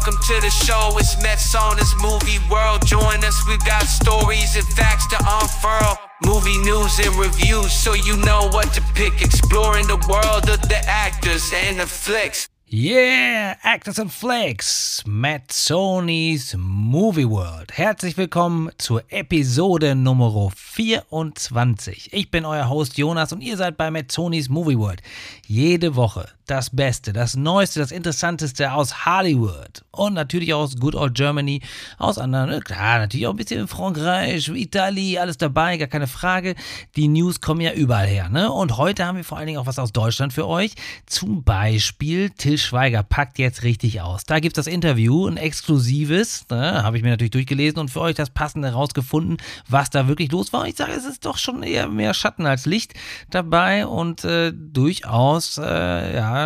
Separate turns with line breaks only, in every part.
Welcome to the show, it's Mets on this movie world. Join us, we got stories and facts to unfurl. Movie news and reviews, so you know what to pick. Exploring the world of the actors and the flicks.
Yeah, Actors and Flex, Matt Sony's Movie World. Herzlich willkommen zur Episode Nummer 24. Ich bin euer Host Jonas und ihr seid bei Matt Sony's Movie World. Jede Woche das Beste, das Neueste, das Interessanteste aus Hollywood und natürlich auch aus Good Old Germany, aus anderen, ne, klar, natürlich auch ein bisschen in Frankreich, Italien, alles dabei, gar keine Frage. Die News kommen ja überall her, ne? Und heute haben wir vor allen Dingen auch was aus Deutschland für euch. Zum Beispiel Till Schweiger packt jetzt richtig aus. Da gibt es das Interview, ein exklusives, ne? habe ich mir natürlich durchgelesen und für euch das Passende rausgefunden, was da wirklich los war. Ich sage, es ist doch schon eher mehr Schatten als Licht dabei und äh, durchaus, äh, ja,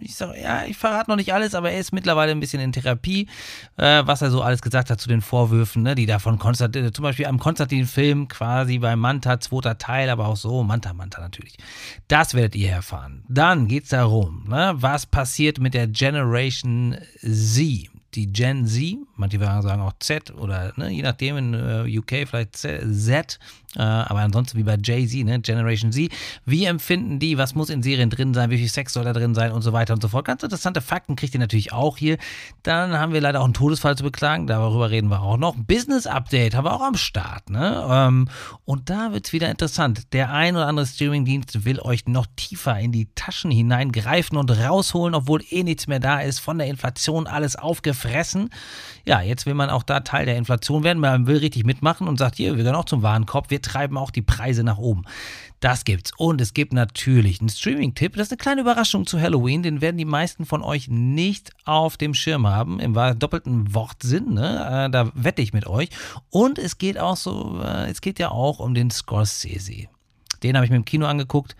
ich sage, ja, ich verrate noch nicht alles, aber er ist mittlerweile ein bisschen in Therapie, äh, was er so alles gesagt hat zu den Vorwürfen, ne, die da von Konstantin, zum Beispiel am Konstantin-Film quasi bei Manta, zweiter Teil, aber auch so, Manta, Manta natürlich. Das werdet ihr erfahren. Dann geht es darum, ne, was passiert mit der Generation Z die Gen Z, manche sagen auch Z oder ne, je nachdem in äh, UK vielleicht Z, äh, aber ansonsten wie bei Jay-Z, ne, Generation Z. Wie empfinden die, was muss in Serien drin sein, wie viel Sex soll da drin sein und so weiter und so fort. Ganz interessante Fakten kriegt ihr natürlich auch hier. Dann haben wir leider auch einen Todesfall zu beklagen, darüber reden wir auch noch. Business Update haben wir auch am Start. Ne? Ähm, und da wird es wieder interessant. Der ein oder andere Streamingdienst will euch noch tiefer in die Taschen hineingreifen und rausholen, obwohl eh nichts mehr da ist, von der Inflation alles aufgefressen. Ja, jetzt will man auch da Teil der Inflation werden, man will richtig mitmachen und sagt, hier, wir gehen auch zum Warenkorb, wir treiben auch die Preise nach oben. Das gibt's. Und es gibt natürlich einen Streaming-Tipp. Das ist eine kleine Überraschung zu Halloween. Den werden die meisten von euch nicht auf dem Schirm haben. Im doppelten Wortsinn. Ne? Äh, da wette ich mit euch. Und es geht auch so, äh, es geht ja auch um den Scorsese. Den habe ich mir im Kino angeguckt.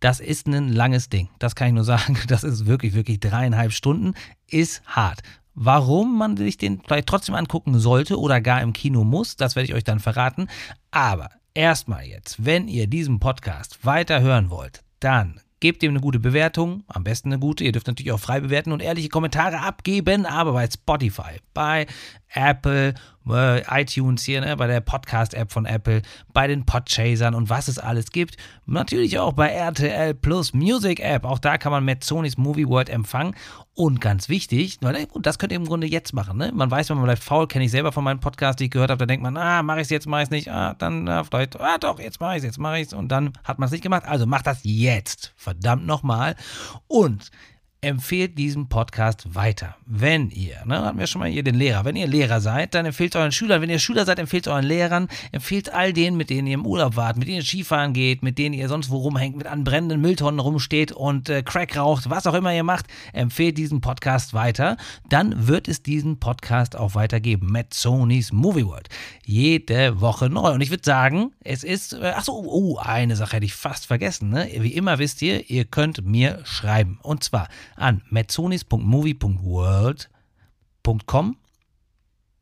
Das ist ein langes Ding. Das kann ich nur sagen. Das ist wirklich, wirklich dreieinhalb Stunden. Ist hart. Warum man sich den vielleicht trotzdem angucken sollte oder gar im Kino muss, das werde ich euch dann verraten. Aber erstmal jetzt, wenn ihr diesen Podcast weiter hören wollt, dann gebt ihm eine gute Bewertung, am besten eine gute. Ihr dürft natürlich auch frei bewerten und ehrliche Kommentare abgeben, aber bei Spotify, bei Apple, äh, iTunes hier, ne, bei der Podcast-App von Apple, bei den Podchasern und was es alles gibt. Natürlich auch bei RTL Plus Music App. Auch da kann man mit Sonys Movie World empfangen. Und ganz wichtig, das könnt ihr im Grunde jetzt machen. Ne? Man weiß, wenn man bleibt faul, kenne ich selber von meinem Podcast, die ich gehört habe, da denkt man, ah, mache ich es jetzt, mache ich es nicht, ah, dann ah, vielleicht, ah, doch, jetzt mache ich es, jetzt mache ich es. Und dann hat man es nicht gemacht. Also macht das jetzt. Verdammt nochmal. Und empfehlt diesen Podcast weiter. Wenn ihr, ne, hatten wir schon mal hier den Lehrer, wenn ihr Lehrer seid, dann empfehlt euren Schülern, wenn ihr Schüler seid, empfehlt euren Lehrern, empfehlt all denen, mit denen ihr im Urlaub wart, mit denen ihr Skifahren geht, mit denen ihr sonst wo rumhängt, mit anbrennenden Mülltonnen rumsteht und äh, Crack raucht, was auch immer ihr macht, empfehlt diesen Podcast weiter. Dann wird es diesen Podcast auch weitergeben. Matt Sony's Movie World. Jede Woche neu. Und ich würde sagen, es ist, äh, ach so, oh, eine Sache hätte ich fast vergessen, ne? Wie immer wisst ihr, ihr könnt mir schreiben. Und zwar an metzonis.movie.world.com.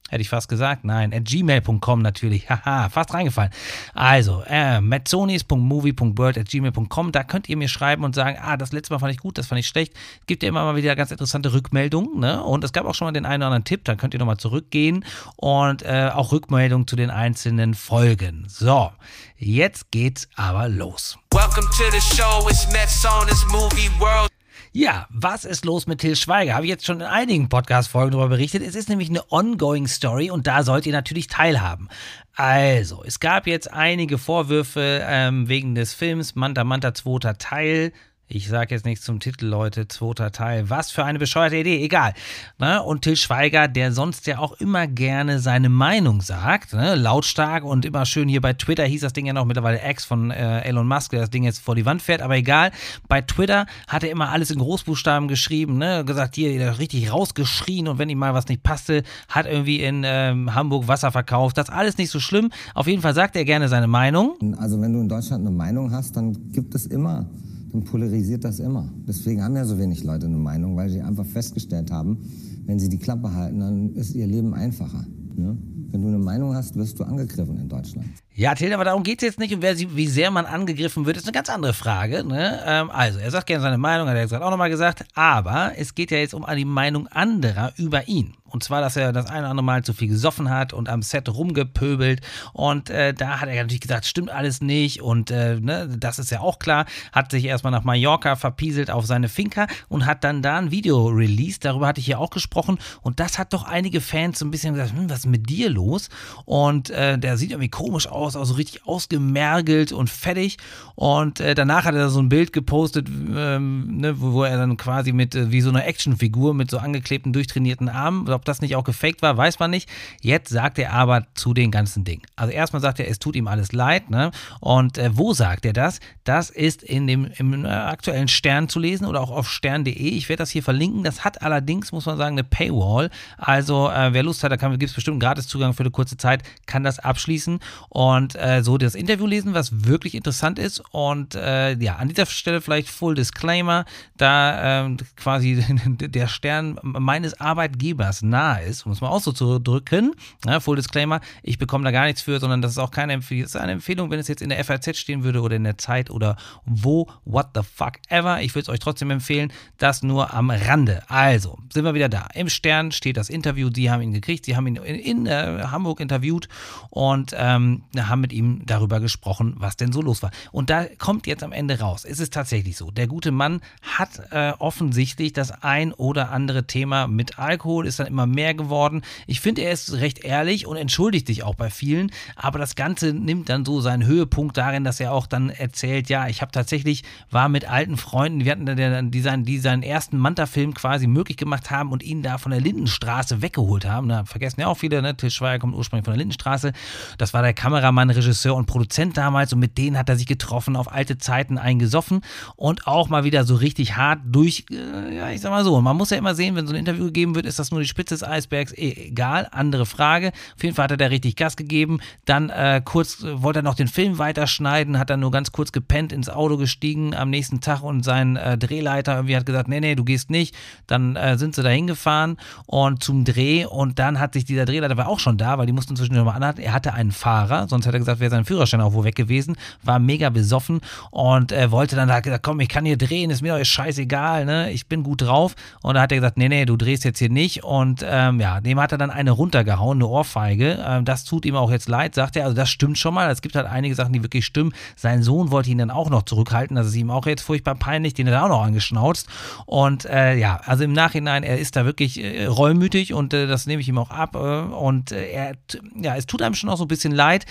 Hätte ich fast gesagt. Nein, at gmail.com natürlich. Haha, fast reingefallen. Also, äh, metzonis.movie.world at gmail.com. Da könnt ihr mir schreiben und sagen, ah, das letzte Mal fand ich gut, das fand ich schlecht. Gibt ja immer mal wieder ganz interessante Rückmeldungen. Ne? Und es gab auch schon mal den einen oder anderen Tipp. Da könnt ihr nochmal zurückgehen und äh, auch Rückmeldungen zu den einzelnen Folgen. So, jetzt geht's aber los. Welcome to the show. It's Metzonis Movie World. Ja, was ist los mit Till Schweiger? Habe ich jetzt schon in einigen Podcast-Folgen darüber berichtet. Es ist nämlich eine ongoing Story und da sollt ihr natürlich teilhaben. Also, es gab jetzt einige Vorwürfe ähm, wegen des Films Manta Manta zweiter Teil. Ich sage jetzt nichts zum Titel, Leute. Zweiter Teil. Was für eine bescheuerte Idee. Egal. Ne? Und Till Schweiger, der sonst ja auch immer gerne seine Meinung sagt, ne? lautstark und immer schön hier bei Twitter hieß das Ding ja noch mittlerweile Ex von äh, Elon Musk, der das Ding jetzt vor die Wand fährt. Aber egal. Bei Twitter hat er immer alles in Großbuchstaben geschrieben, ne? gesagt, hier richtig rausgeschrien und wenn ihm mal was nicht passte, hat irgendwie in ähm, Hamburg Wasser verkauft. Das alles nicht so schlimm. Auf jeden Fall sagt er gerne seine Meinung.
Also, wenn du in Deutschland eine Meinung hast, dann gibt es immer dann polarisiert das immer. Deswegen haben ja so wenig Leute eine Meinung, weil sie einfach festgestellt haben, wenn sie die Klappe halten, dann ist ihr Leben einfacher. Ne? Wenn du eine Meinung hast, wirst du angegriffen in Deutschland.
Ja, Till, aber darum geht es jetzt nicht. Und wer, wie sehr man angegriffen wird, ist eine ganz andere Frage. Ne? Ähm, also, er sagt gerne seine Meinung, hat er gerade auch nochmal gesagt. Aber es geht ja jetzt um die Meinung anderer über ihn. Und zwar, dass er das eine oder andere Mal zu viel gesoffen hat und am Set rumgepöbelt. Und äh, da hat er natürlich gesagt, stimmt alles nicht. Und äh, ne, das ist ja auch klar. Hat sich erstmal nach Mallorca verpieselt auf seine Finca und hat dann da ein Video released. Darüber hatte ich ja auch gesprochen. Und das hat doch einige Fans so ein bisschen gesagt, hm, was ist mit dir los? Und äh, der sieht irgendwie komisch aus, auch so richtig ausgemergelt und fettig. Und äh, danach hat er so ein Bild gepostet, ähm, ne, wo, wo, er dann quasi mit, äh, wie so eine Actionfigur mit so angeklebten, durchtrainierten Armen, ob das nicht auch gefaked war, weiß man nicht. Jetzt sagt er aber zu den ganzen Dingen. Also erstmal sagt er, es tut ihm alles leid. Ne? Und äh, wo sagt er das? Das ist in dem im äh, aktuellen Stern zu lesen oder auch auf stern.de. Ich werde das hier verlinken. Das hat allerdings, muss man sagen, eine Paywall. Also äh, wer Lust hat, da gibt es bestimmt einen Gratiszugang für eine kurze Zeit, kann das abschließen und äh, so das Interview lesen, was wirklich interessant ist. Und äh, ja, an dieser Stelle vielleicht Full Disclaimer, da ähm, quasi der Stern meines Arbeitgebers nahe ist, um es mal auszudrücken. Ja, Full Disclaimer, ich bekomme da gar nichts für, sondern das ist auch keine Empfehlung. Das ist eine Empfehlung, wenn es jetzt in der FAZ stehen würde oder in der Zeit oder wo, what the fuck ever. Ich würde es euch trotzdem empfehlen, das nur am Rande. Also, sind wir wieder da. Im Stern steht das Interview, die haben ihn gekriegt, sie haben ihn in, in äh, Hamburg interviewt und ähm, haben mit ihm darüber gesprochen, was denn so los war. Und da kommt jetzt am Ende raus, es ist tatsächlich so, der gute Mann hat äh, offensichtlich das ein oder andere Thema mit Alkohol, ist dann immer mehr geworden. Ich finde, er ist recht ehrlich und entschuldigt sich auch bei vielen, aber das Ganze nimmt dann so seinen Höhepunkt darin, dass er auch dann erzählt, ja, ich habe tatsächlich, war mit alten Freunden, wir hatten dann die seinen, die seinen ersten Manta-Film quasi möglich gemacht haben und ihn da von der Lindenstraße weggeholt haben. Da vergessen ja auch viele, ne? Til kommt ursprünglich von der Lindenstraße. Das war der Kameramann, Regisseur und Produzent damals und mit denen hat er sich getroffen, auf alte Zeiten eingesoffen und auch mal wieder so richtig hart durch, äh, ja, ich sag mal so. Man muss ja immer sehen, wenn so ein Interview gegeben wird, ist das nur die Spitze des Eisbergs, e egal, andere Frage. Auf jeden Fall hat er da richtig Gas gegeben. Dann äh, kurz äh, wollte er noch den Film weiterschneiden, hat dann nur ganz kurz gepennt, ins Auto gestiegen am nächsten Tag und sein äh, Drehleiter irgendwie hat gesagt, nee, nee, du gehst nicht. Dann äh, sind sie da hingefahren und zum Dreh und dann hat sich dieser Drehleiter war auch schon da, weil die mussten zwischendurch mal anhalten. Er hatte einen Fahrer, sonst hätte er gesagt, wäre sein Führerschein auch wo weg gewesen, war mega besoffen und äh, wollte dann da gesagt, komm, ich kann hier drehen, ist mir doch scheißegal, ne? Ich bin gut drauf. Und da hat er gesagt, nee, nee, du drehst jetzt hier nicht. Und ähm, ja, dem hat er dann eine runtergehauen, eine Ohrfeige. Ähm, das tut ihm auch jetzt leid, sagt er. Also das stimmt schon mal. Es gibt halt einige Sachen, die wirklich stimmen. Sein Sohn wollte ihn dann auch noch zurückhalten. Das ist ihm auch jetzt furchtbar peinlich. Den hat er auch noch angeschnauzt. Und äh, ja, also im Nachhinein, er ist da wirklich äh, reumütig und äh, das nehme ich ihm auch ab. Äh, und äh, er, ja, es tut einem schon auch so ein bisschen leid.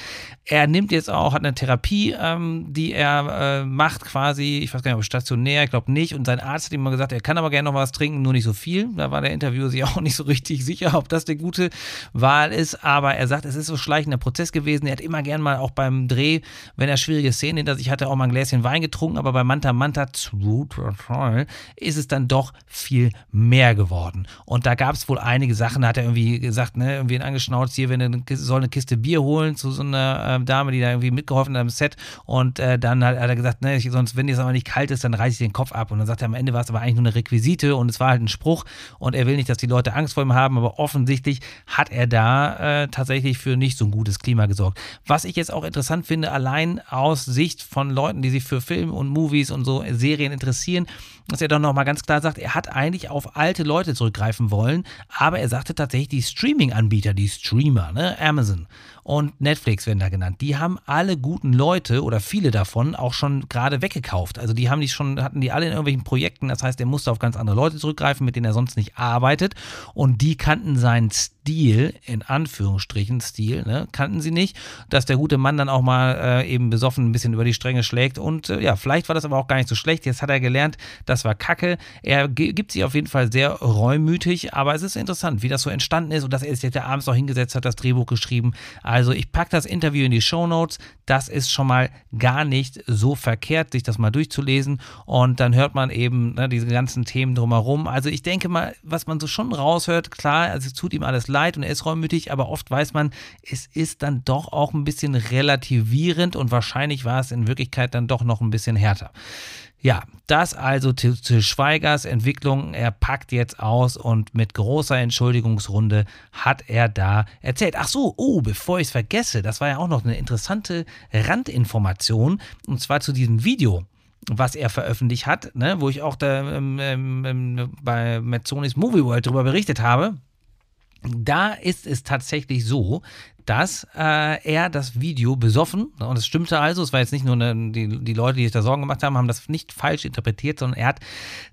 Er nimmt jetzt auch, hat eine Therapie, ähm, die er äh, macht quasi, ich weiß gar nicht, ob stationär, ich glaube nicht. Und sein Arzt hat ihm mal gesagt, er kann aber gerne noch was trinken, nur nicht so viel. Da war der Interviewer sich auch nicht so richtig sicher, ob das eine gute Wahl ist. Aber er sagt, es ist so schleichender Prozess gewesen. Er hat immer gern mal auch beim Dreh, wenn er schwierige Szenen hinter sich hatte, auch mal ein Gläschen Wein getrunken. Aber bei Manta Manta ist es dann doch viel mehr geworden. Und da gab es wohl einige Sachen, da hat er irgendwie gesagt, ne, irgendwie angeschnauzt, hier, wenn er soll eine Kiste Bier holen zu so einer äh, Dame, die da irgendwie mitgeholfen hat am Set. Und äh, dann hat, hat, er gesagt, ne, sonst, wenn es aber nicht kalt ist, dann reiße ich den Kopf ab. Und dann sagt er, am Ende war es aber eigentlich nur eine Requisite und es war halt ein Spruch und er will nicht, dass die Leute Angst vor ihm haben, aber offensichtlich hat er da äh, tatsächlich für nicht so ein gutes Klima gesorgt. Was ich jetzt auch interessant finde, allein aus Sicht von Leuten, die sich für Film und Movies und so Serien interessieren, dass er doch nochmal ganz klar sagt, er hat eigentlich auf alte Leute zurückgreifen wollen, aber er sagte tatsächlich, die Streaming-Anbieter, die Streamer, ne, Amazon und Netflix werden da genannt, die haben alle guten Leute oder viele davon auch schon gerade weggekauft. Also die haben die schon, hatten die alle in irgendwelchen Projekten, das heißt, er musste auf ganz andere Leute zurückgreifen, mit denen er sonst nicht arbeitet. Und die kannten seinen Stil, in Anführungsstrichen Stil, ne, kannten sie nicht, dass der gute Mann dann auch mal äh, eben besoffen ein bisschen über die Stränge schlägt und äh, ja, vielleicht war das aber auch gar nicht so schlecht, jetzt hat er gelernt, das war Kacke, er gibt sich auf jeden Fall sehr reumütig, aber es ist interessant, wie das so entstanden ist und dass er sich jetzt abends noch hingesetzt hat, das Drehbuch geschrieben, also ich packe das Interview in die Show Notes. Das ist schon mal gar nicht so verkehrt, sich das mal durchzulesen. Und dann hört man eben ne, diese ganzen Themen drumherum. Also ich denke mal, was man so schon raushört, klar, also es tut ihm alles leid und er ist reumütig, aber oft weiß man, es ist dann doch auch ein bisschen relativierend und wahrscheinlich war es in Wirklichkeit dann doch noch ein bisschen härter. Ja, das also zu, zu Schweigers Entwicklung. Er packt jetzt aus und mit großer Entschuldigungsrunde hat er da erzählt. Ach so, oh, bevor ich es vergesse, das war ja auch noch eine interessante Randinformation und zwar zu diesem Video was er veröffentlicht hat, ne, wo ich auch da, ähm, ähm, ähm bei Metzonis Movie World darüber berichtet habe. Da ist es tatsächlich so, dass äh, er das Video besoffen, und es stimmte also, es war jetzt nicht nur eine, die, die Leute, die sich da Sorgen gemacht haben, haben das nicht falsch interpretiert, sondern er hat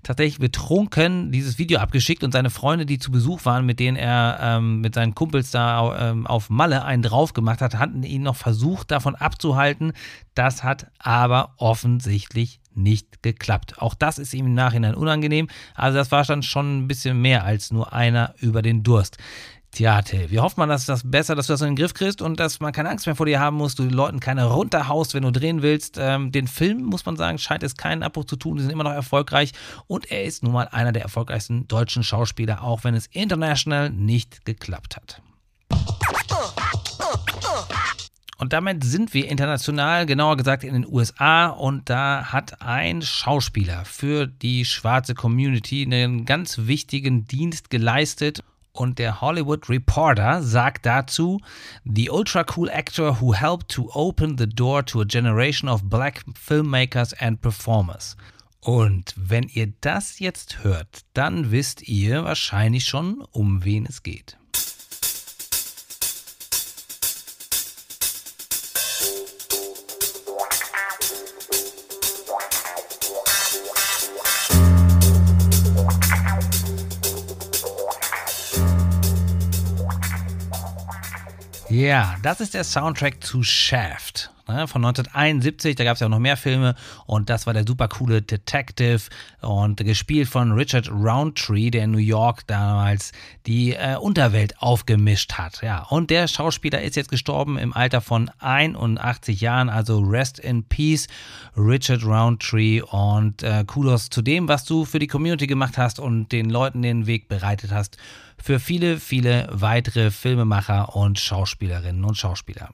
tatsächlich betrunken dieses Video abgeschickt und seine Freunde, die zu Besuch waren, mit denen er ähm, mit seinen Kumpels da ähm, auf Malle einen drauf gemacht hat, hatten ihn noch versucht davon abzuhalten. Das hat aber offensichtlich nicht geklappt. Auch das ist ihm im Nachhinein unangenehm. Also das war dann schon ein bisschen mehr als nur einer über den Durst. Tja, Till, wir hoffen mal, dass das besser, dass du das in den Griff kriegst und dass man keine Angst mehr vor dir haben muss, du den Leuten keine runterhaust, wenn du drehen willst. Ähm, den Film, muss man sagen, scheint es keinen Abbruch zu tun. Die sind immer noch erfolgreich und er ist nun mal einer der erfolgreichsten deutschen Schauspieler, auch wenn es international nicht geklappt hat. Und damit sind wir international, genauer gesagt in den USA. Und da hat ein Schauspieler für die schwarze Community einen ganz wichtigen Dienst geleistet. Und der Hollywood Reporter sagt dazu, The ultra cool actor who helped to open the door to a generation of black filmmakers and performers. Und wenn ihr das jetzt hört, dann wisst ihr wahrscheinlich schon, um wen es geht. Ja, das ist der Soundtrack zu Shaft ne, von 1971. Da gab es ja auch noch mehr Filme und das war der super coole Detective und gespielt von Richard Roundtree, der in New York damals die äh, Unterwelt aufgemischt hat. Ja, und der Schauspieler ist jetzt gestorben im Alter von 81 Jahren, also Rest in Peace, Richard Roundtree und äh, Kudos zu dem, was du für die Community gemacht hast und den Leuten den Weg bereitet hast für viele, viele weitere Filmemacher und Schauspielerinnen und Schauspieler.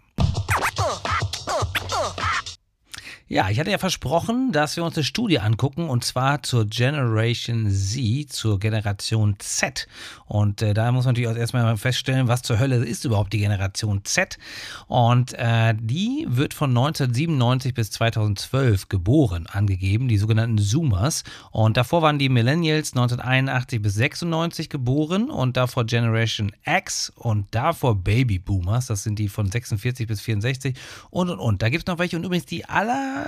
Ja, ich hatte ja versprochen, dass wir uns eine Studie angucken und zwar zur Generation Z, zur Generation Z. Und äh, da muss man natürlich auch erstmal feststellen, was zur Hölle ist überhaupt die Generation Z. Und äh, die wird von 1997 bis 2012 geboren, angegeben, die sogenannten Zoomers. Und davor waren die Millennials 1981 bis 96 geboren und davor Generation X und davor Baby Boomers, das sind die von 46 bis 64 und und und. Da gibt es noch welche und übrigens die aller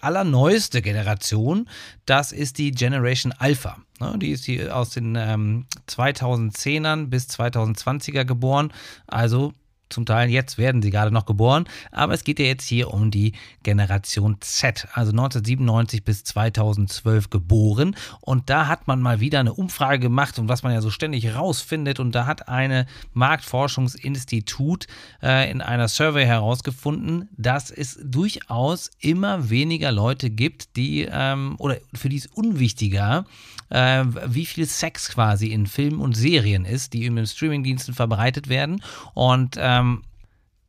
allerneueste Generation, das ist die Generation Alpha. Ne, die ist die aus den ähm, 2010ern bis 2020er geboren, also zum Teil jetzt werden sie gerade noch geboren, aber es geht ja jetzt hier um die Generation Z, also 1997 bis 2012 geboren. Und da hat man mal wieder eine Umfrage gemacht und was man ja so ständig rausfindet. Und da hat eine Marktforschungsinstitut äh, in einer Survey herausgefunden, dass es durchaus immer weniger Leute gibt, die ähm, oder für die es unwichtiger äh, wie viel Sex quasi in Filmen und Serien ist, die in den Streamingdiensten verbreitet werden. Und ähm,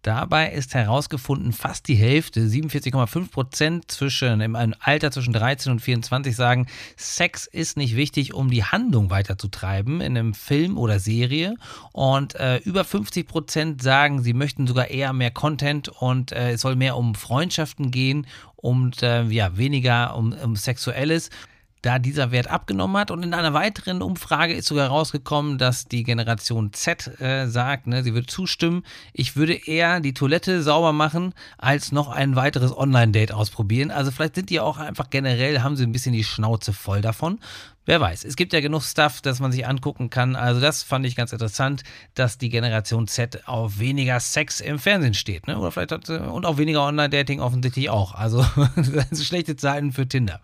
Dabei ist herausgefunden, fast die Hälfte, 47,5 Prozent zwischen im Alter zwischen 13 und 24 sagen, Sex ist nicht wichtig, um die Handlung weiterzutreiben in einem Film oder Serie. Und äh, über 50 Prozent sagen, sie möchten sogar eher mehr Content und äh, es soll mehr um Freundschaften gehen und äh, ja, weniger um, um Sexuelles da dieser Wert abgenommen hat. Und in einer weiteren Umfrage ist sogar rausgekommen, dass die Generation Z äh, sagt, ne, sie würde zustimmen, ich würde eher die Toilette sauber machen, als noch ein weiteres Online-Date ausprobieren. Also vielleicht sind die auch einfach generell, haben sie ein bisschen die Schnauze voll davon. Wer weiß, es gibt ja genug Stuff, das man sich angucken kann. Also das fand ich ganz interessant, dass die Generation Z auf weniger Sex im Fernsehen steht. Ne? Oder vielleicht hat, und auf weniger Online-Dating offensichtlich auch. Also schlechte Zeiten für Tinder.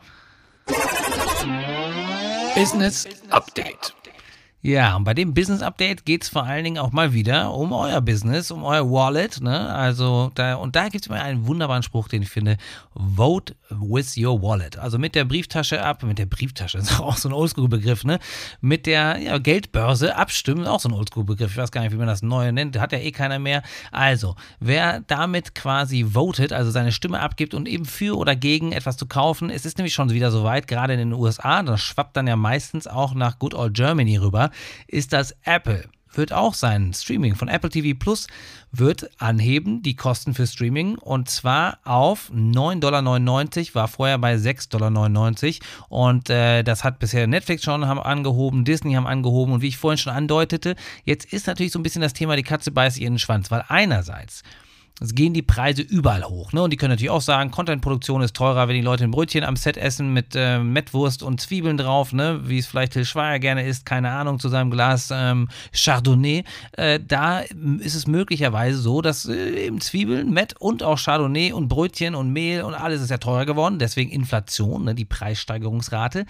Business Update. Ja, und bei dem Business Update geht es vor allen Dingen auch mal wieder um euer Business, um euer Wallet. Ne? Also da, und da gibt es mal einen wunderbaren Spruch, den ich finde: Vote with your wallet. Also mit der Brieftasche ab, mit der Brieftasche, ist auch so ein Oldschool-Begriff, ne? Mit der ja, Geldbörse abstimmen, auch so ein Oldschool-Begriff. Ich weiß gar nicht, wie man das neue nennt, hat ja eh keiner mehr. Also, wer damit quasi votet, also seine Stimme abgibt und eben für oder gegen etwas zu kaufen, es ist nämlich schon wieder so weit, gerade in den USA, das schwappt dann ja meistens auch nach Good Old Germany rüber ist das Apple. Wird auch sein Streaming von Apple TV Plus wird anheben, die Kosten für Streaming und zwar auf 9,99 Dollar, war vorher bei 6,99 Dollar und äh, das hat bisher Netflix schon haben angehoben, Disney haben angehoben und wie ich vorhin schon andeutete, jetzt ist natürlich so ein bisschen das Thema, die Katze beißt den Schwanz, weil einerseits es gehen die Preise überall hoch. Ne? Und die können natürlich auch sagen, Contentproduktion ist teurer, wenn die Leute ein Brötchen am Set essen mit äh, Mettwurst und Zwiebeln drauf, ne? wie es vielleicht Till Schweiger gerne isst, keine Ahnung, zu seinem Glas ähm, Chardonnay. Äh, da ist es möglicherweise so, dass äh, eben Zwiebeln, Mett und auch Chardonnay und Brötchen und Mehl und alles ist ja teurer geworden. Deswegen Inflation, ne? die Preissteigerungsrate.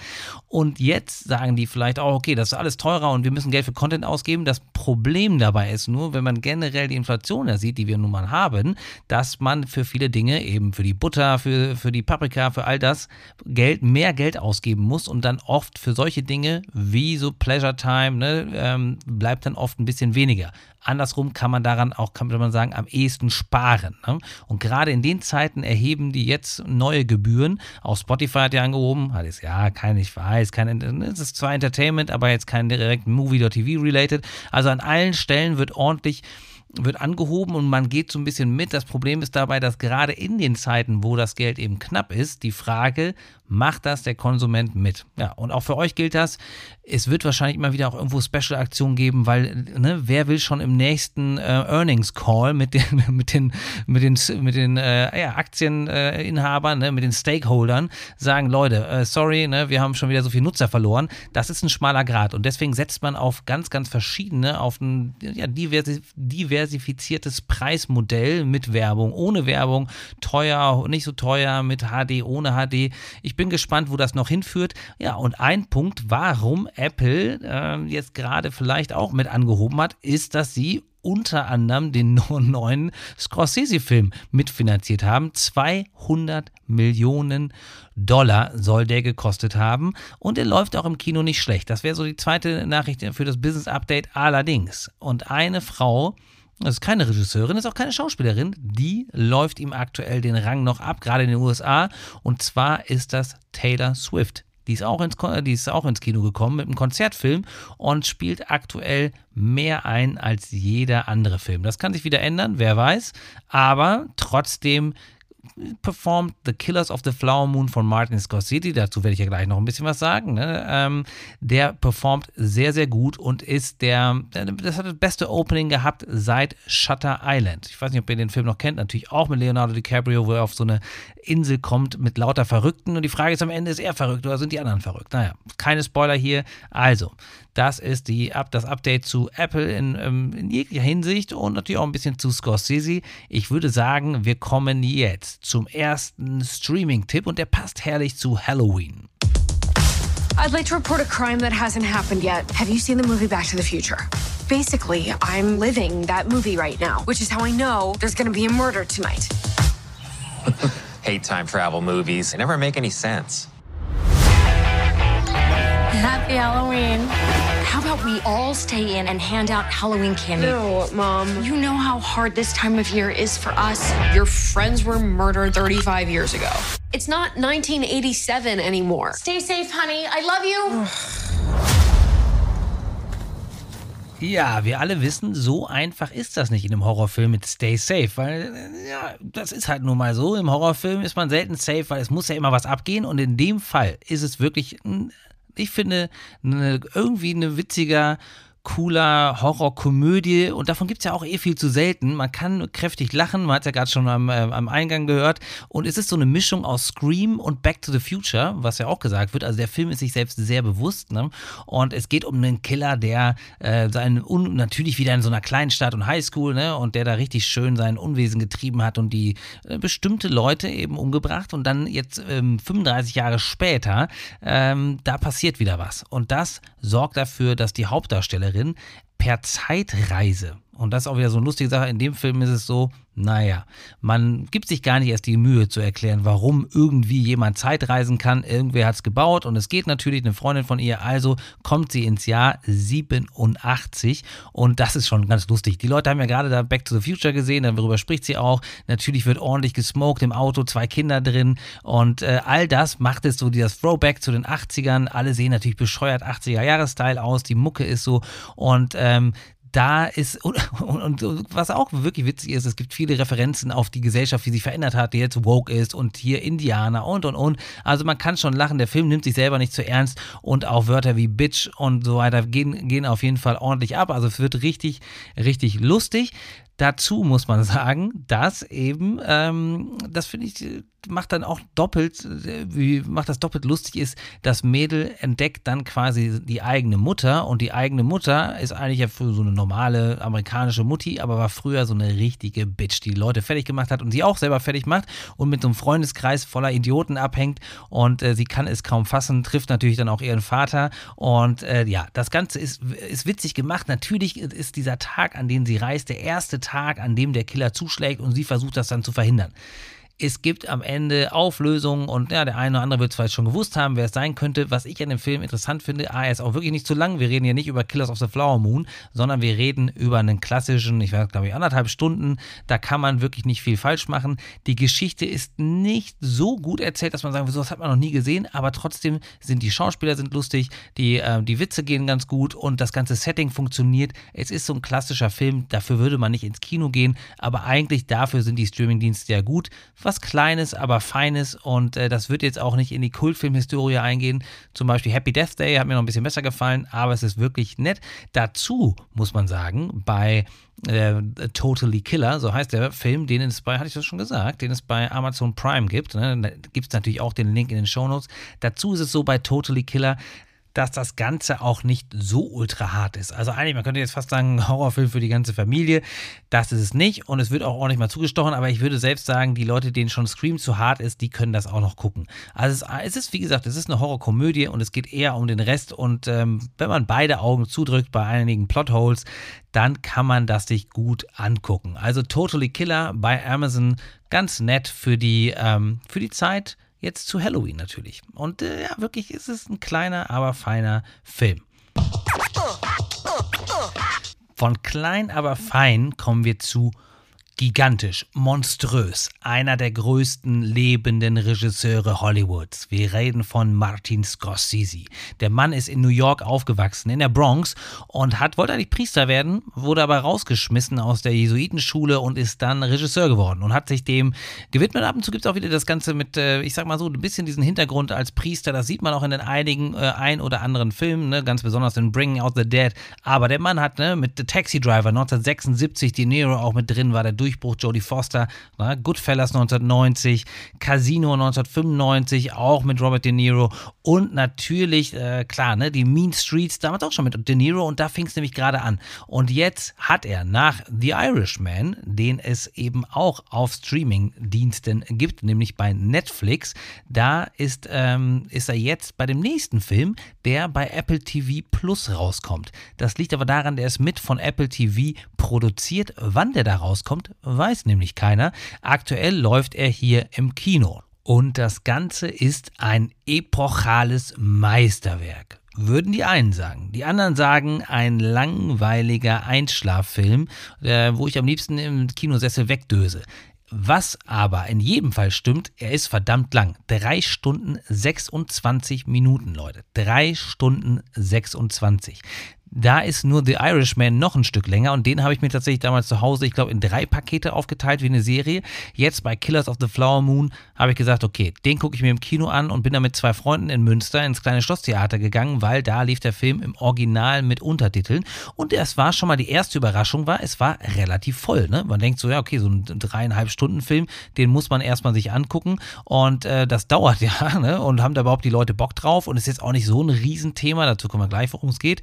Und jetzt sagen die vielleicht auch, okay, das ist alles teurer und wir müssen Geld für Content ausgeben. Das Problem dabei ist nur, wenn man generell die Inflation ja sieht, die wir nun mal haben, haben, dass man für viele Dinge, eben für die Butter, für, für die Paprika, für all das Geld, mehr Geld ausgeben muss und dann oft für solche Dinge wie so Pleasure Time ne, ähm, bleibt dann oft ein bisschen weniger. Andersrum kann man daran auch, kann man sagen, am ehesten sparen. Ne? Und gerade in den Zeiten erheben die jetzt neue Gebühren. Auch Spotify hat ja angehoben, hat es ja kein, ich weiß, kein, es ist zwar Entertainment, aber jetzt kein direkt Movie oder TV related. Also an allen Stellen wird ordentlich wird angehoben und man geht so ein bisschen mit. Das Problem ist dabei, dass gerade in den Zeiten, wo das Geld eben knapp ist, die Frage, macht das der Konsument mit? Ja, und auch für euch gilt das, es wird wahrscheinlich immer wieder auch irgendwo Special-Aktionen geben, weil, ne, wer will schon im nächsten äh, Earnings-Call mit den, mit den, mit den, mit den äh, ja, Aktieninhabern, ne, mit den Stakeholdern sagen, Leute, äh, sorry, ne, wir haben schon wieder so viel Nutzer verloren. Das ist ein schmaler Grad und deswegen setzt man auf ganz, ganz verschiedene, auf ein ja, diversi diversifiziertes Preismodell mit Werbung, ohne Werbung, teuer, nicht so teuer, mit HD, ohne HD. Ich bin gespannt, wo das noch hinführt. Ja, und ein Punkt, warum Apple äh, jetzt gerade vielleicht auch mit angehoben hat, ist, dass sie unter anderem den neuen Scorsese-Film mitfinanziert haben. 200 Millionen Dollar soll der gekostet haben und er läuft auch im Kino nicht schlecht. Das wäre so die zweite Nachricht für das Business Update allerdings. Und eine Frau, das ist keine Regisseurin, ist auch keine Schauspielerin, die läuft ihm aktuell den Rang noch ab, gerade in den USA. Und zwar ist das Taylor Swift. Die ist, auch ins, die ist auch ins Kino gekommen mit einem Konzertfilm und spielt aktuell mehr ein als jeder andere Film. Das kann sich wieder ändern, wer weiß. Aber trotzdem performt The Killers of the Flower Moon von Martin Scorsese, dazu werde ich ja gleich noch ein bisschen was sagen, ne? ähm, der performt sehr, sehr gut und ist der, das hat das beste Opening gehabt seit Shutter Island. Ich weiß nicht, ob ihr den Film noch kennt, natürlich auch mit Leonardo DiCaprio, wo er auf so eine Insel kommt mit lauter Verrückten und die Frage ist am Ende, ist er verrückt oder sind die anderen verrückt? Naja, keine Spoiler hier. Also, das ist die, das Update zu Apple in, ähm, in jeglicher Hinsicht und natürlich auch ein bisschen zu Scorsese. Ich würde sagen, wir kommen jetzt zum ersten Streaming-Tipp und der passt herrlich zu Halloween.
I'd like to report a crime that hasn't happened yet. Have you seen the movie Back to the Future? Basically, I'm living that movie right now, which is how I know there's gonna be a murder tonight.
Hate time travel movies. They never make any sense.
Happy Halloween.
How about we all stay in and hand out Halloween candy?
No, Mom.
You know how hard this time of year is for us. Your friends were murdered 35 years ago.
It's not 1987 anymore.
Stay safe, honey. I love you.
Ja, wir alle wissen, so einfach ist das nicht in einem Horrorfilm mit Stay Safe, weil äh, ja, das ist halt nun mal so. Im Horrorfilm ist man selten safe, weil es muss ja immer was abgehen und in dem Fall ist es wirklich, ich finde, eine, irgendwie ein witziger cooler Horrorkomödie und davon gibt es ja auch eh viel zu selten. Man kann kräftig lachen, man hat ja gerade schon am, äh, am Eingang gehört und es ist so eine Mischung aus Scream und Back to the Future, was ja auch gesagt wird. Also der Film ist sich selbst sehr bewusst ne? und es geht um einen Killer, der äh, seinen Un natürlich wieder in so einer kleinen Stadt und Highschool ne? und der da richtig schön sein Unwesen getrieben hat und die äh, bestimmte Leute eben umgebracht und dann jetzt ähm, 35 Jahre später ähm, da passiert wieder was und das sorgt dafür, dass die Hauptdarstellerin per Zeitreise und das ist auch wieder so eine lustige Sache. In dem Film ist es so, naja, man gibt sich gar nicht erst die Mühe zu erklären, warum irgendwie jemand Zeitreisen kann. Irgendwer hat es gebaut und es geht natürlich eine Freundin von ihr. Also kommt sie ins Jahr 87 und das ist schon ganz lustig. Die Leute haben ja gerade da Back to the Future gesehen, darüber spricht sie auch. Natürlich wird ordentlich gesmoked im Auto, zwei Kinder drin und äh, all das macht es so dieses Throwback zu den 80ern. Alle sehen natürlich bescheuert 80er-Jahres-Style aus, die Mucke ist so und ähm, da ist, und, und, und, was auch wirklich witzig ist, es gibt viele Referenzen auf die Gesellschaft, wie sie verändert hat, die jetzt woke ist und hier Indianer und und und. Also man kann schon lachen, der Film nimmt sich selber nicht zu ernst und auch Wörter wie Bitch und so weiter gehen, gehen auf jeden Fall ordentlich ab. Also es wird richtig, richtig lustig. Dazu muss man sagen, dass eben, ähm, das finde ich, macht dann auch doppelt, wie macht das doppelt lustig ist, das Mädel entdeckt dann quasi die eigene Mutter und die eigene Mutter ist eigentlich ja für so eine normale amerikanische Mutti, aber war früher so eine richtige Bitch, die Leute fertig gemacht hat und sie auch selber fertig macht und mit so einem Freundeskreis voller Idioten abhängt und äh, sie kann es kaum fassen, trifft natürlich dann auch ihren Vater und äh, ja, das Ganze ist, ist witzig gemacht. Natürlich ist dieser Tag, an den sie reist, der erste Tag, an dem der Killer zuschlägt und sie versucht das dann zu verhindern. Es gibt am Ende Auflösungen und ja, der eine oder andere wird es vielleicht schon gewusst haben, wer es sein könnte. Was ich an dem Film interessant finde, A, er ist auch wirklich nicht zu lang. Wir reden hier nicht über Killers of the Flower Moon, sondern wir reden über einen klassischen, ich weiß, glaube ich, anderthalb Stunden. Da kann man wirklich nicht viel falsch machen. Die Geschichte ist nicht so gut erzählt, dass man sagen will, sowas hat man noch nie gesehen, aber trotzdem sind die Schauspieler sind lustig, die, äh, die Witze gehen ganz gut und das ganze Setting funktioniert. Es ist so ein klassischer Film, dafür würde man nicht ins Kino gehen, aber eigentlich dafür sind die Streamingdienste ja gut was Kleines, aber Feines und äh, das wird jetzt auch nicht in die Kultfilmhistorie eingehen. Zum Beispiel Happy Death Day hat mir noch ein bisschen besser gefallen, aber es ist wirklich nett. Dazu muss man sagen, bei äh, Totally Killer, so heißt der Film, den es bei, hatte ich das schon gesagt, den es bei Amazon Prime gibt. Ne? Da gibt es natürlich auch den Link in den Show Notes. Dazu ist es so bei Totally Killer, dass das Ganze auch nicht so ultra hart ist. Also eigentlich, man könnte jetzt fast sagen, Horrorfilm für die ganze Familie. Das ist es nicht und es wird auch ordentlich mal zugestochen, aber ich würde selbst sagen, die Leute, denen schon Scream zu hart ist, die können das auch noch gucken. Also es, ist, wie gesagt, es ist eine Horrorkomödie und es geht eher um den Rest und ähm, wenn man beide Augen zudrückt bei einigen Plotholes, dann kann man das sich gut angucken. Also Totally Killer bei Amazon, ganz nett für die, ähm, für die Zeit Jetzt zu Halloween natürlich. Und äh, ja, wirklich ist es ein kleiner, aber feiner Film. Von klein, aber fein kommen wir zu Gigantisch, monströs, einer der größten lebenden Regisseure Hollywoods. Wir reden von Martin Scorsese. Der Mann ist in New York aufgewachsen, in der Bronx und hat, wollte eigentlich Priester werden, wurde aber rausgeschmissen aus der Jesuitenschule und ist dann Regisseur geworden und hat sich dem gewidmet. Ab und zu gibt es auch wieder das Ganze mit, äh, ich sag mal so, ein bisschen diesen Hintergrund als Priester. Das sieht man auch in den einigen äh, ein oder anderen Filmen, ne? ganz besonders in Bringing Out the Dead. Aber der Mann hat ne, mit The Taxi Driver 1976, De Niro auch mit drin war, der Durchbruch Jodie Foster, na, Goodfellas 1990, Casino 1995, auch mit Robert De Niro und natürlich, äh, klar, ne, die Mean Streets, damals auch schon mit De Niro und da fing es nämlich gerade an. Und jetzt hat er nach The Irishman, den es eben auch auf Streaming-Diensten gibt, nämlich bei Netflix, da ist, ähm, ist er jetzt bei dem nächsten Film, der bei Apple TV Plus rauskommt. Das liegt aber daran, der ist mit von Apple TV produziert. Wann der da rauskommt, weiß nämlich keiner. Aktuell läuft er hier im Kino. Und das Ganze ist ein epochales Meisterwerk. Würden die einen sagen. Die anderen sagen, ein langweiliger Einschlaffilm, äh, wo ich am liebsten im Kinosessel wegdöse. Was aber in jedem Fall stimmt, er ist verdammt lang. Drei Stunden 26 Minuten, Leute. Drei Stunden 26 Da ist nur The Irishman noch ein Stück länger und den habe ich mir tatsächlich damals zu Hause, ich glaube, in drei Pakete aufgeteilt wie eine Serie. Jetzt bei Killers of the Flower Moon habe ich gesagt, okay, den gucke ich mir im Kino an und bin dann mit zwei Freunden in Münster ins kleine Schlosstheater gegangen, weil da lief der Film im Original mit Untertiteln. Und es war schon mal die erste Überraschung, war, es war relativ voll. Ne? Man denkt so, ja, okay, so ein dreieinhalb Stunden Film, den muss man erstmal sich angucken und äh, das dauert ja. Ne? Und haben da überhaupt die Leute Bock drauf und ist jetzt auch nicht so ein Riesenthema, dazu kommen wir gleich, worum es geht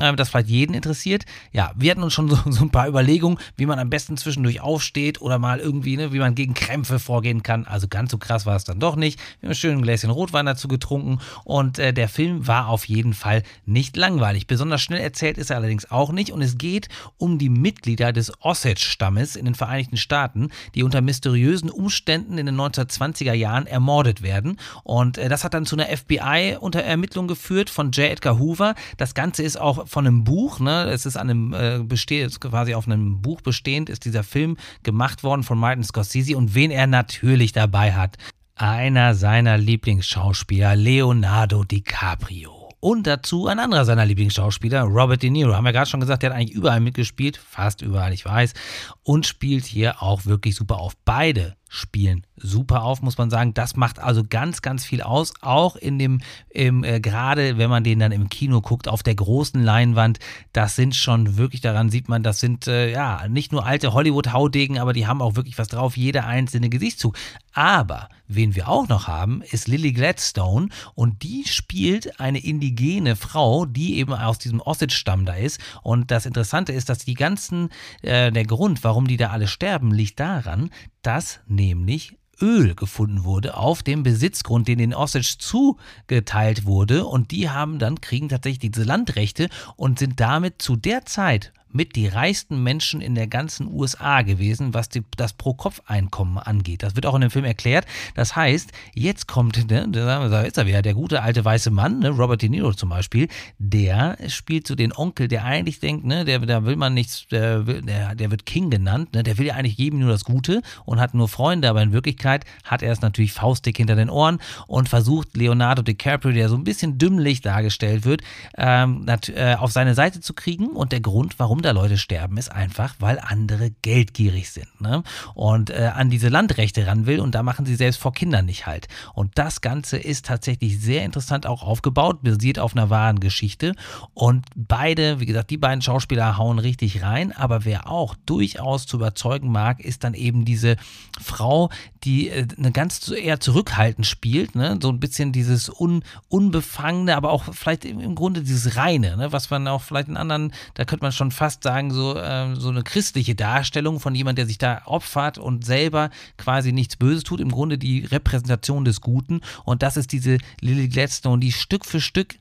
äh, das vielleicht jeden interessiert. Ja, wir hatten uns schon so, so, ein paar Überlegungen, wie man am besten zwischendurch aufsteht oder mal irgendwie, ne, wie man gegen Krämpfe vorgehen kann. Also ganz so krass war es dann doch nicht. Wir haben schön ein Gläschen Rotwein dazu getrunken und äh, der Film war auf jeden Fall nicht langweilig. Besonders schnell erzählt ist er allerdings auch nicht und es geht um die Mitglieder des Osage-Stammes in den Vereinigten Staaten, die unter mysteriösen Umständen in den 1920er Jahren ermordet werden. Und äh, das hat dann zu einer FBI-Unterermittlung geführt von J. Edgar Hoover. Das Ganze ist auch von einem Buch, ne? Es ist an einem äh, besteht, quasi auf einem Buch bestehend, ist dieser Film gemacht worden von Martin Scorsese und wen er natürlich dabei hat. Einer seiner Lieblingsschauspieler, Leonardo DiCaprio. Und dazu ein anderer seiner Lieblingsschauspieler, Robert De Niro. Haben wir gerade schon gesagt, der hat eigentlich überall mitgespielt, fast überall, ich weiß. Und spielt hier auch wirklich super auf. Beide spielen super auf, muss man sagen. Das macht also ganz, ganz viel aus. Auch in dem, im, äh, gerade wenn man den dann im Kino guckt, auf der großen Leinwand, das sind schon wirklich, daran sieht man, das sind äh, ja nicht nur alte Hollywood-Haudegen, aber die haben auch wirklich was drauf, jeder einzelne Gesichtszug. Aber wen wir auch noch haben, ist Lily Gladstone und die spielt eine indigene Frau, die eben aus diesem Osage-Stamm da ist. Und das Interessante ist, dass die ganzen, äh, der Grund, warum die da alle sterben, liegt daran, dass nämlich Öl gefunden wurde auf dem Besitzgrund, den den Osage zugeteilt wurde. Und die haben dann, kriegen tatsächlich diese Landrechte und sind damit zu der Zeit mit die reichsten Menschen in der ganzen USA gewesen, was die, das Pro-Kopf-Einkommen angeht. Das wird auch in dem Film erklärt. Das heißt, jetzt kommt, ne, da ist er wieder, der gute alte weiße Mann, ne, Robert De Niro zum Beispiel, der spielt so den Onkel, der eigentlich denkt, ne, der, da will man nichts, der, der, der wird King genannt, ne, der will ja eigentlich jedem nur das Gute und hat nur Freunde, aber in Wirklichkeit hat er es natürlich faustdick hinter den Ohren und versucht Leonardo DiCaprio, der so ein bisschen dümmlich dargestellt wird, ähm, äh, auf seine Seite zu kriegen und der Grund, warum warum da Leute sterben, ist einfach, weil andere geldgierig sind ne? und äh, an diese Landrechte ran will und da machen sie selbst vor Kindern nicht halt. Und das Ganze ist tatsächlich sehr interessant auch aufgebaut, basiert auf einer wahren Geschichte und beide, wie gesagt, die beiden Schauspieler hauen richtig rein, aber wer auch durchaus zu überzeugen mag, ist dann eben diese Frau, die äh, eine ganz eher zurückhaltend spielt, ne? so ein bisschen dieses Un Unbefangene, aber auch vielleicht im Grunde dieses Reine, ne? was man auch vielleicht in anderen, da könnte man schon fast fast sagen, so, äh, so eine christliche Darstellung von jemand, der sich da opfert und selber quasi nichts Böses tut. Im Grunde die Repräsentation des Guten. Und das ist diese Lily Gladstone, die Stück für Stück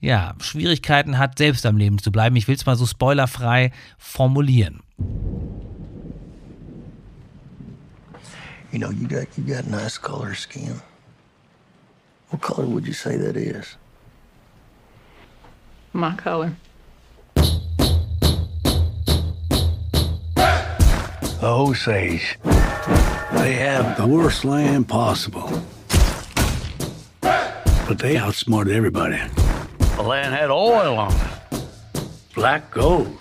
ja, Schwierigkeiten hat, selbst am Leben zu bleiben. Ich will es mal so spoilerfrei formulieren.
You know, you got you got nice color skin. What color would you say that is?
My color.
The Osage. They have the worst land possible. But they outsmarted everybody. The land had oil on it. Black gold.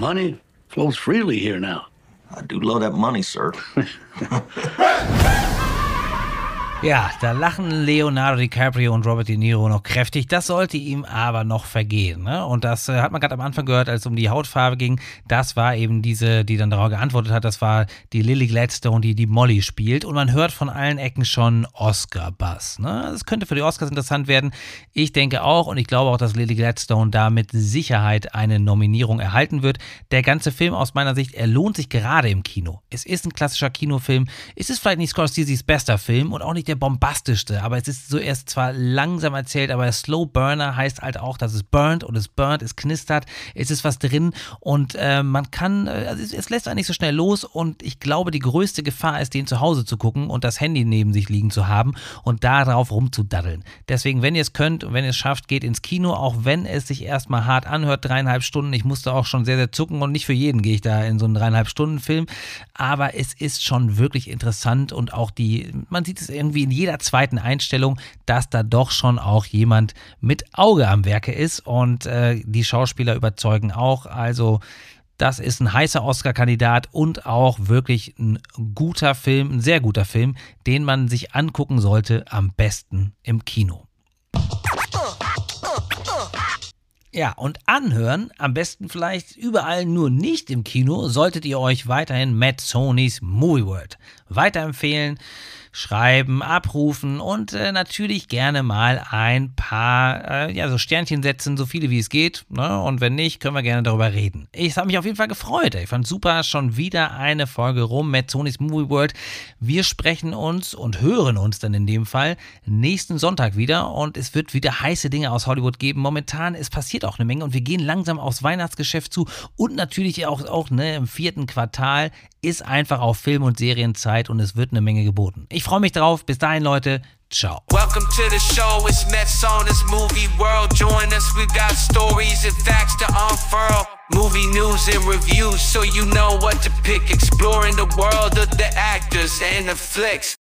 Money flows freely here now.
I do love that money, sir.
Ja, da lachen Leonardo DiCaprio und Robert De Niro noch kräftig. Das sollte ihm aber noch vergehen. Ne? Und das äh, hat man gerade am Anfang gehört, als es um die Hautfarbe ging. Das war eben diese, die dann darauf geantwortet hat. Das war die Lily Gladstone, die die Molly spielt. Und man hört von allen Ecken schon Oscar-Bass. Ne? Das könnte für die Oscars interessant werden. Ich denke auch und ich glaube auch, dass Lily Gladstone da mit Sicherheit eine Nominierung erhalten wird. Der ganze Film aus meiner Sicht, er lohnt sich gerade im Kino. Es ist ein klassischer Kinofilm. Es ist vielleicht nicht Scorsese's bester Film und auch nicht der bombastischste, aber es ist so erst zwar langsam erzählt, aber Slow Burner heißt halt auch, dass es burnt und es burnt, es knistert, es ist was drin und äh, man kann, äh, also es, es, lässt einen nicht so schnell los und ich glaube, die größte Gefahr ist, den zu Hause zu gucken und das Handy neben sich liegen zu haben und darauf rumzudaddeln. Deswegen, wenn ihr es könnt und wenn ihr es schafft, geht ins Kino, auch wenn es sich erstmal hart anhört, dreieinhalb Stunden. Ich musste auch schon sehr, sehr zucken und nicht für jeden gehe ich da in so einen dreieinhalb Stunden Film, aber es ist schon wirklich interessant und auch die, man sieht es irgendwie irgendwie in jeder zweiten Einstellung, dass da doch schon auch jemand mit Auge am Werke ist und äh, die Schauspieler überzeugen auch. Also das ist ein heißer Oscar-Kandidat und auch wirklich ein guter Film, ein sehr guter Film, den man sich angucken sollte, am besten im Kino. Ja, und anhören, am besten vielleicht überall nur nicht im Kino, solltet ihr euch weiterhin Matt Sonys Movie World weiterempfehlen schreiben, abrufen und äh, natürlich gerne mal ein paar äh, ja, so Sternchen setzen, so viele wie es geht. Ne? Und wenn nicht, können wir gerne darüber reden. Ich habe mich auf jeden Fall gefreut. Ich fand super, schon wieder eine Folge rum mit Sonys Movie World. Wir sprechen uns und hören uns dann in dem Fall nächsten Sonntag wieder und es wird wieder heiße Dinge aus Hollywood geben. Momentan, es passiert auch eine Menge und wir gehen langsam aufs Weihnachtsgeschäft zu und natürlich auch, auch ne, im vierten Quartal ist einfach auf Film- und Serienzeit und es wird eine Menge geboten. Ich freue mich drauf. Bis dahin, Leute. Ciao.
Welcome to the show. It's Mets on this movie world. Join us. We got stories and facts to unfurl. Movie news and reviews so you know what to pick. Exploring the world of the actors and the flicks.